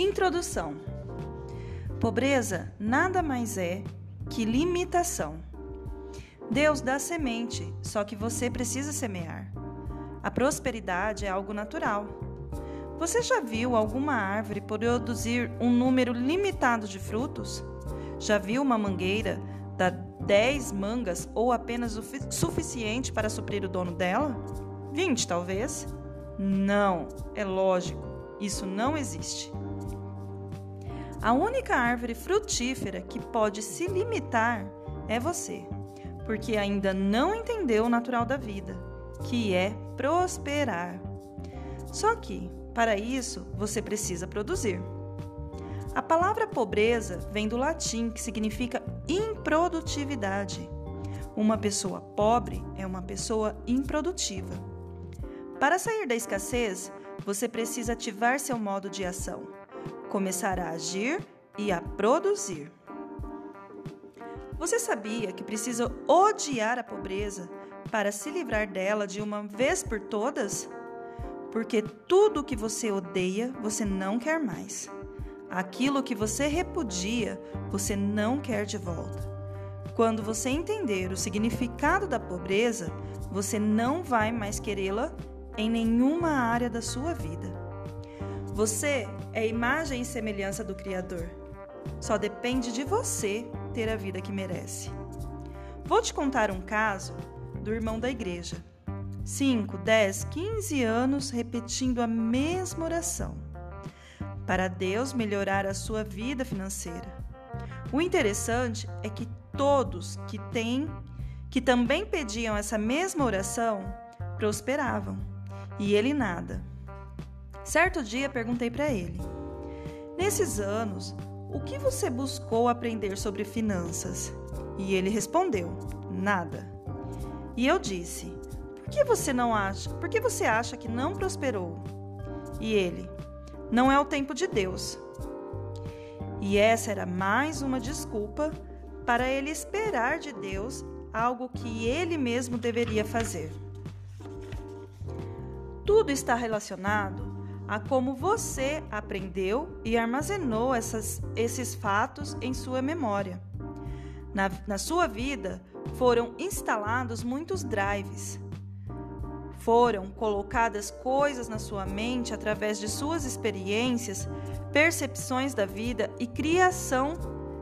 Introdução: Pobreza nada mais é que limitação. Deus dá semente, só que você precisa semear. A prosperidade é algo natural. Você já viu alguma árvore produzir um número limitado de frutos? Já viu uma mangueira dar 10 mangas ou apenas o suficiente para suprir o dono dela? 20, talvez? Não, é lógico, isso não existe. A única árvore frutífera que pode se limitar é você, porque ainda não entendeu o natural da vida, que é prosperar. Só que, para isso, você precisa produzir. A palavra pobreza vem do latim, que significa improdutividade. Uma pessoa pobre é uma pessoa improdutiva. Para sair da escassez, você precisa ativar seu modo de ação, começar a agir e a produzir. Você sabia que precisa odiar a pobreza para se livrar dela de uma vez por todas? Porque tudo que você odeia, você não quer mais. Aquilo que você repudia, você não quer de volta. Quando você entender o significado da pobreza, você não vai mais querê-la em nenhuma área da sua vida. Você é imagem e semelhança do Criador. Só depende de você ter a vida que merece. Vou te contar um caso do irmão da igreja. 5, 10, 15 anos repetindo a mesma oração para Deus melhorar a sua vida financeira. O interessante é que todos que têm, que também pediam essa mesma oração, prosperavam, e ele nada. Certo dia perguntei para ele: Nesses anos, o que você buscou aprender sobre finanças? E ele respondeu: Nada. E eu disse: Por que você não acha? Por que você acha que não prosperou? E ele: não é o tempo de Deus. E essa era mais uma desculpa para ele esperar de Deus algo que ele mesmo deveria fazer. Tudo está relacionado a como você aprendeu e armazenou essas, esses fatos em sua memória. Na, na sua vida foram instalados muitos drives foram colocadas coisas na sua mente através de suas experiências, percepções da vida e criação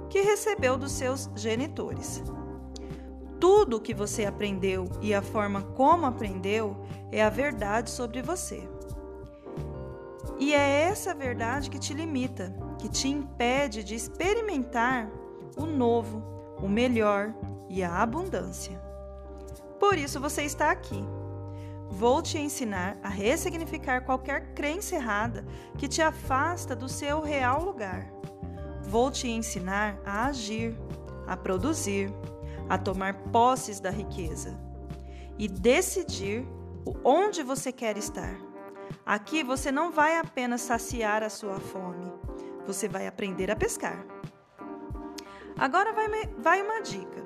que recebeu dos seus genitores. Tudo o que você aprendeu e a forma como aprendeu é a verdade sobre você. E é essa verdade que te limita, que te impede de experimentar o novo, o melhor e a abundância. Por isso você está aqui Vou te ensinar a ressignificar qualquer crença errada que te afasta do seu real lugar. Vou te ensinar a agir, a produzir, a tomar posses da riqueza e decidir onde você quer estar. Aqui você não vai apenas saciar a sua fome, você vai aprender a pescar. Agora vai, vai uma dica.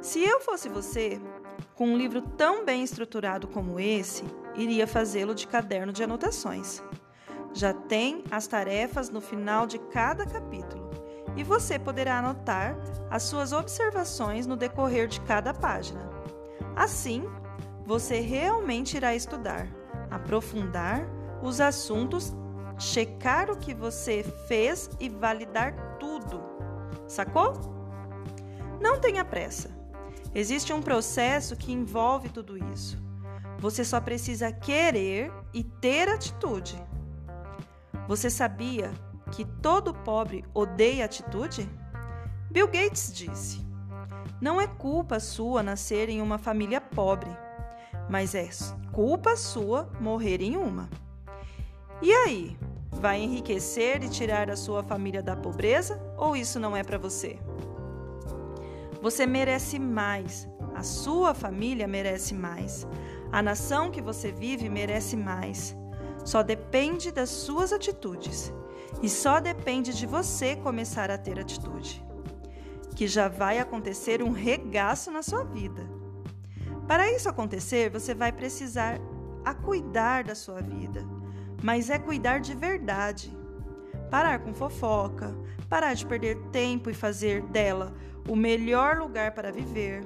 Se eu fosse você, com um livro tão bem estruturado como esse, iria fazê-lo de caderno de anotações. Já tem as tarefas no final de cada capítulo e você poderá anotar as suas observações no decorrer de cada página. Assim, você realmente irá estudar, aprofundar os assuntos, checar o que você fez e validar tudo. Sacou? Não tenha pressa. Existe um processo que envolve tudo isso. Você só precisa querer e ter atitude. Você sabia que todo pobre odeia atitude? Bill Gates disse: Não é culpa sua nascer em uma família pobre, mas é culpa sua morrer em uma. E aí, vai enriquecer e tirar a sua família da pobreza ou isso não é para você? Você merece mais. A sua família merece mais. A nação que você vive merece mais. Só depende das suas atitudes. E só depende de você começar a ter atitude. Que já vai acontecer um regaço na sua vida. Para isso acontecer, você vai precisar a cuidar da sua vida, mas é cuidar de verdade. parar com fofoca, parar de perder tempo e fazer dela o melhor lugar para viver.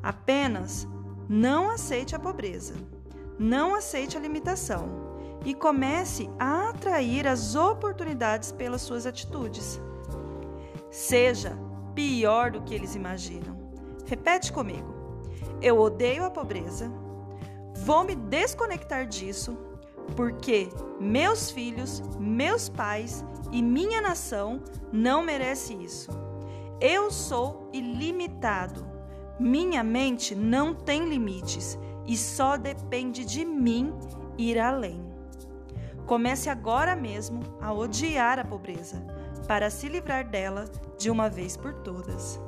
Apenas não aceite a pobreza, não aceite a limitação e comece a atrair as oportunidades pelas suas atitudes. Seja pior do que eles imaginam. Repete comigo. Eu odeio a pobreza. Vou me desconectar disso, porque meus filhos, meus pais e minha nação não merecem isso. Eu sou ilimitado. Minha mente não tem limites e só depende de mim ir além. Comece agora mesmo a odiar a pobreza, para se livrar dela de uma vez por todas.